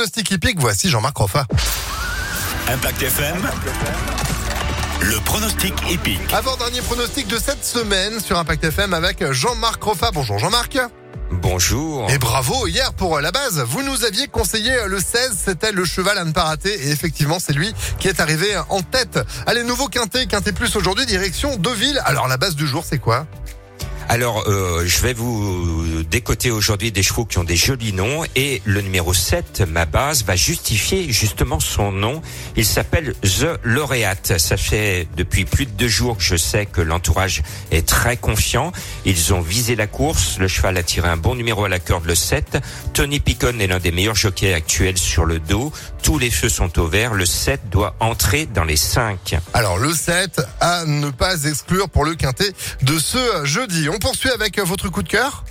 pronostic hippique, voici Jean-Marc Roffa. Impact FM. Le pronostic épique. Avant-dernier pronostic de cette semaine sur Impact FM avec Jean-Marc Roffa. Bonjour Jean-Marc. Bonjour. Et bravo hier pour la base. Vous nous aviez conseillé le 16, c'était le cheval à ne pas rater. Et effectivement, c'est lui qui est arrivé en tête. Allez, nouveau quintet, quintet plus aujourd'hui, direction Deauville. Alors la base du jour, c'est quoi? Alors, euh, je vais vous décoter aujourd'hui des chevaux qui ont des jolis noms et le numéro 7, ma base, va justifier justement son nom. Il s'appelle The Laureate. Ça fait depuis plus de deux jours que je sais que l'entourage est très confiant. Ils ont visé la course. Le cheval a tiré un bon numéro à la corde, le 7. Tony Picon est l'un des meilleurs jockeys actuels sur le dos. Tous les feux sont au vert. Le 7 doit entrer dans les 5. Alors, le 7 à ne pas exclure pour le quintet de ce jeudi. Poursuit avec votre coup de cœur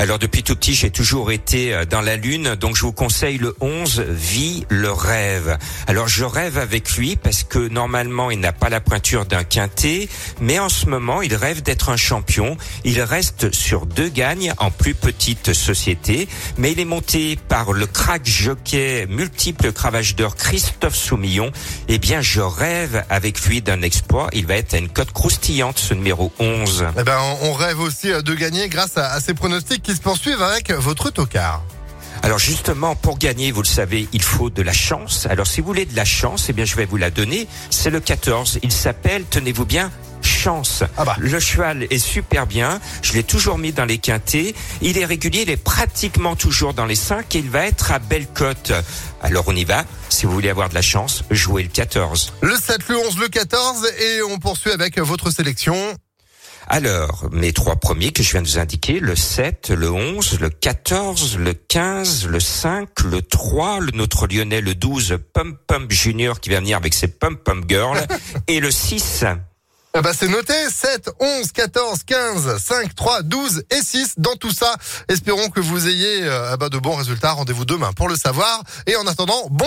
alors depuis tout petit, j'ai toujours été euh, dans la lune, donc je vous conseille le 11, Vie le rêve. Alors je rêve avec lui parce que normalement il n'a pas la pointure d'un quintet, mais en ce moment il rêve d'être un champion. Il reste sur deux gagnes en plus petite société, mais il est monté par le crack jockey multiple cravage d'or Christophe Soumillon. Eh bien je rêve avec lui d'un exploit. Il va être à une cote croustillante ce numéro 11. Eh ben on rêve aussi de gagner grâce à, pronostics qui se poursuivent avec votre tocard. Alors justement, pour gagner, vous le savez, il faut de la chance. Alors si vous voulez de la chance, eh bien je vais vous la donner. C'est le 14. Il s'appelle, tenez-vous bien, chance. Ah bah. Le cheval est super bien. Je l'ai toujours mis dans les quintés. Il est régulier. Il est pratiquement toujours dans les 5 et il va être à belle cote. Alors on y va. Si vous voulez avoir de la chance, jouez le 14. Le 7, le 11, le 14 et on poursuit avec votre sélection. Alors, mes trois premiers que je viens de vous indiquer, le 7, le 11, le 14, le 15, le 5, le 3, le notre lyonnais, le 12, Pump Pump Junior qui va venir avec ses Pump Pump Girl, et le 6. Ah bah c'est noté, 7, 11, 14, 15, 5, 3, 12 et 6 dans tout ça. Espérons que vous ayez euh, bah de bons résultats. Rendez-vous demain pour le savoir. Et en attendant, bon